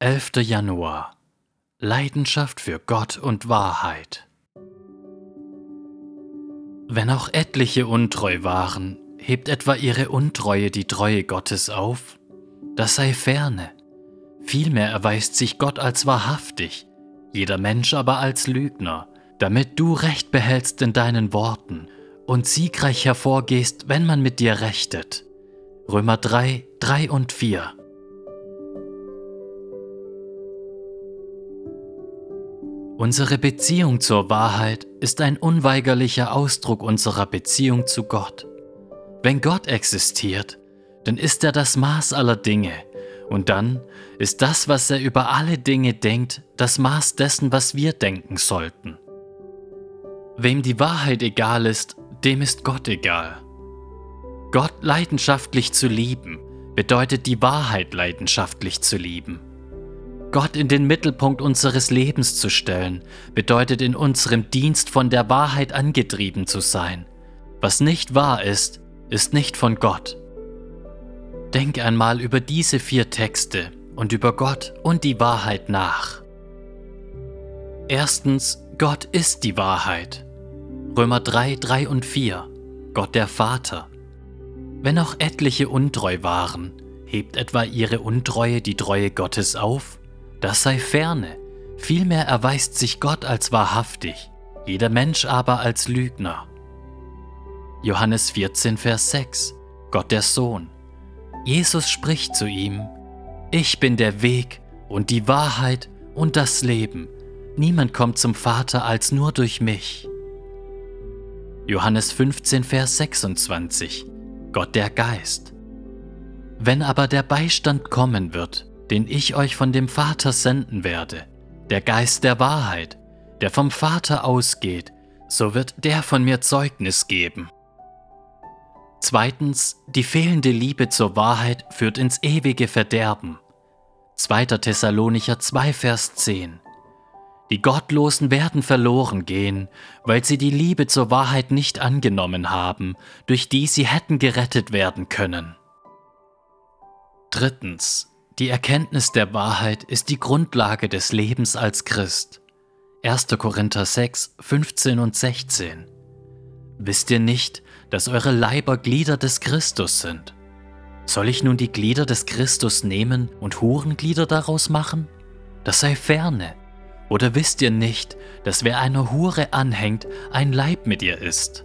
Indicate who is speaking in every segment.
Speaker 1: 11. Januar Leidenschaft für Gott und Wahrheit Wenn auch etliche untreu waren, hebt etwa ihre Untreue die Treue Gottes auf? Das sei ferne. Vielmehr erweist sich Gott als wahrhaftig, jeder Mensch aber als Lügner, damit du Recht behältst in deinen Worten und siegreich hervorgehst, wenn man mit dir rechtet. Römer 3, 3 und 4 Unsere Beziehung zur Wahrheit ist ein unweigerlicher Ausdruck unserer Beziehung zu Gott. Wenn Gott existiert, dann ist er das Maß aller Dinge, und dann ist das, was er über alle Dinge denkt, das Maß dessen, was wir denken sollten. Wem die Wahrheit egal ist, dem ist Gott egal. Gott leidenschaftlich zu lieben, bedeutet die Wahrheit leidenschaftlich zu lieben. Gott in den Mittelpunkt unseres Lebens zu stellen, bedeutet in unserem Dienst von der Wahrheit angetrieben zu sein. Was nicht wahr ist, ist nicht von Gott. Denk einmal über diese vier Texte und über Gott und die Wahrheit nach. Erstens, Gott ist die Wahrheit. Römer 3, 3 und 4. Gott der Vater. Wenn auch etliche untreu waren, hebt etwa ihre Untreue die Treue Gottes auf? Das sei ferne. Vielmehr erweist sich Gott als wahrhaftig, jeder Mensch aber als Lügner. Johannes 14, Vers 6 Gott der Sohn. Jesus spricht zu ihm, Ich bin der Weg und die Wahrheit und das Leben. Niemand kommt zum Vater als nur durch mich. Johannes 15, Vers 26 Gott der Geist. Wenn aber der Beistand kommen wird, den ich euch von dem Vater senden werde, der Geist der Wahrheit, der vom Vater ausgeht, so wird der von mir Zeugnis geben. Zweitens, die fehlende Liebe zur Wahrheit führt ins ewige Verderben. 2. Thessalonicher 2, Vers 10. Die Gottlosen werden verloren gehen, weil sie die Liebe zur Wahrheit nicht angenommen haben, durch die sie hätten gerettet werden können. Drittens, die Erkenntnis der Wahrheit ist die Grundlage des Lebens als Christ. 1. Korinther 6, 15 und 16. Wisst ihr nicht, dass eure Leiber Glieder des Christus sind? Soll ich nun die Glieder des Christus nehmen und Hurenglieder daraus machen? Das sei ferne. Oder wisst ihr nicht, dass wer einer Hure anhängt, ein Leib mit ihr ist?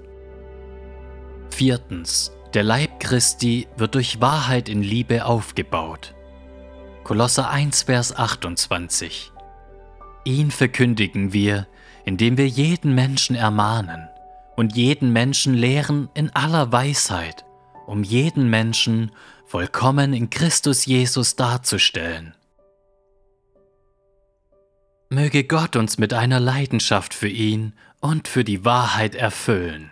Speaker 1: Viertens. Der Leib Christi wird durch Wahrheit in Liebe aufgebaut. Kolosser 1, Vers 28. Ihn verkündigen wir, indem wir jeden Menschen ermahnen und jeden Menschen lehren in aller Weisheit, um jeden Menschen vollkommen in Christus Jesus darzustellen. Möge Gott uns mit einer Leidenschaft für ihn und für die Wahrheit erfüllen.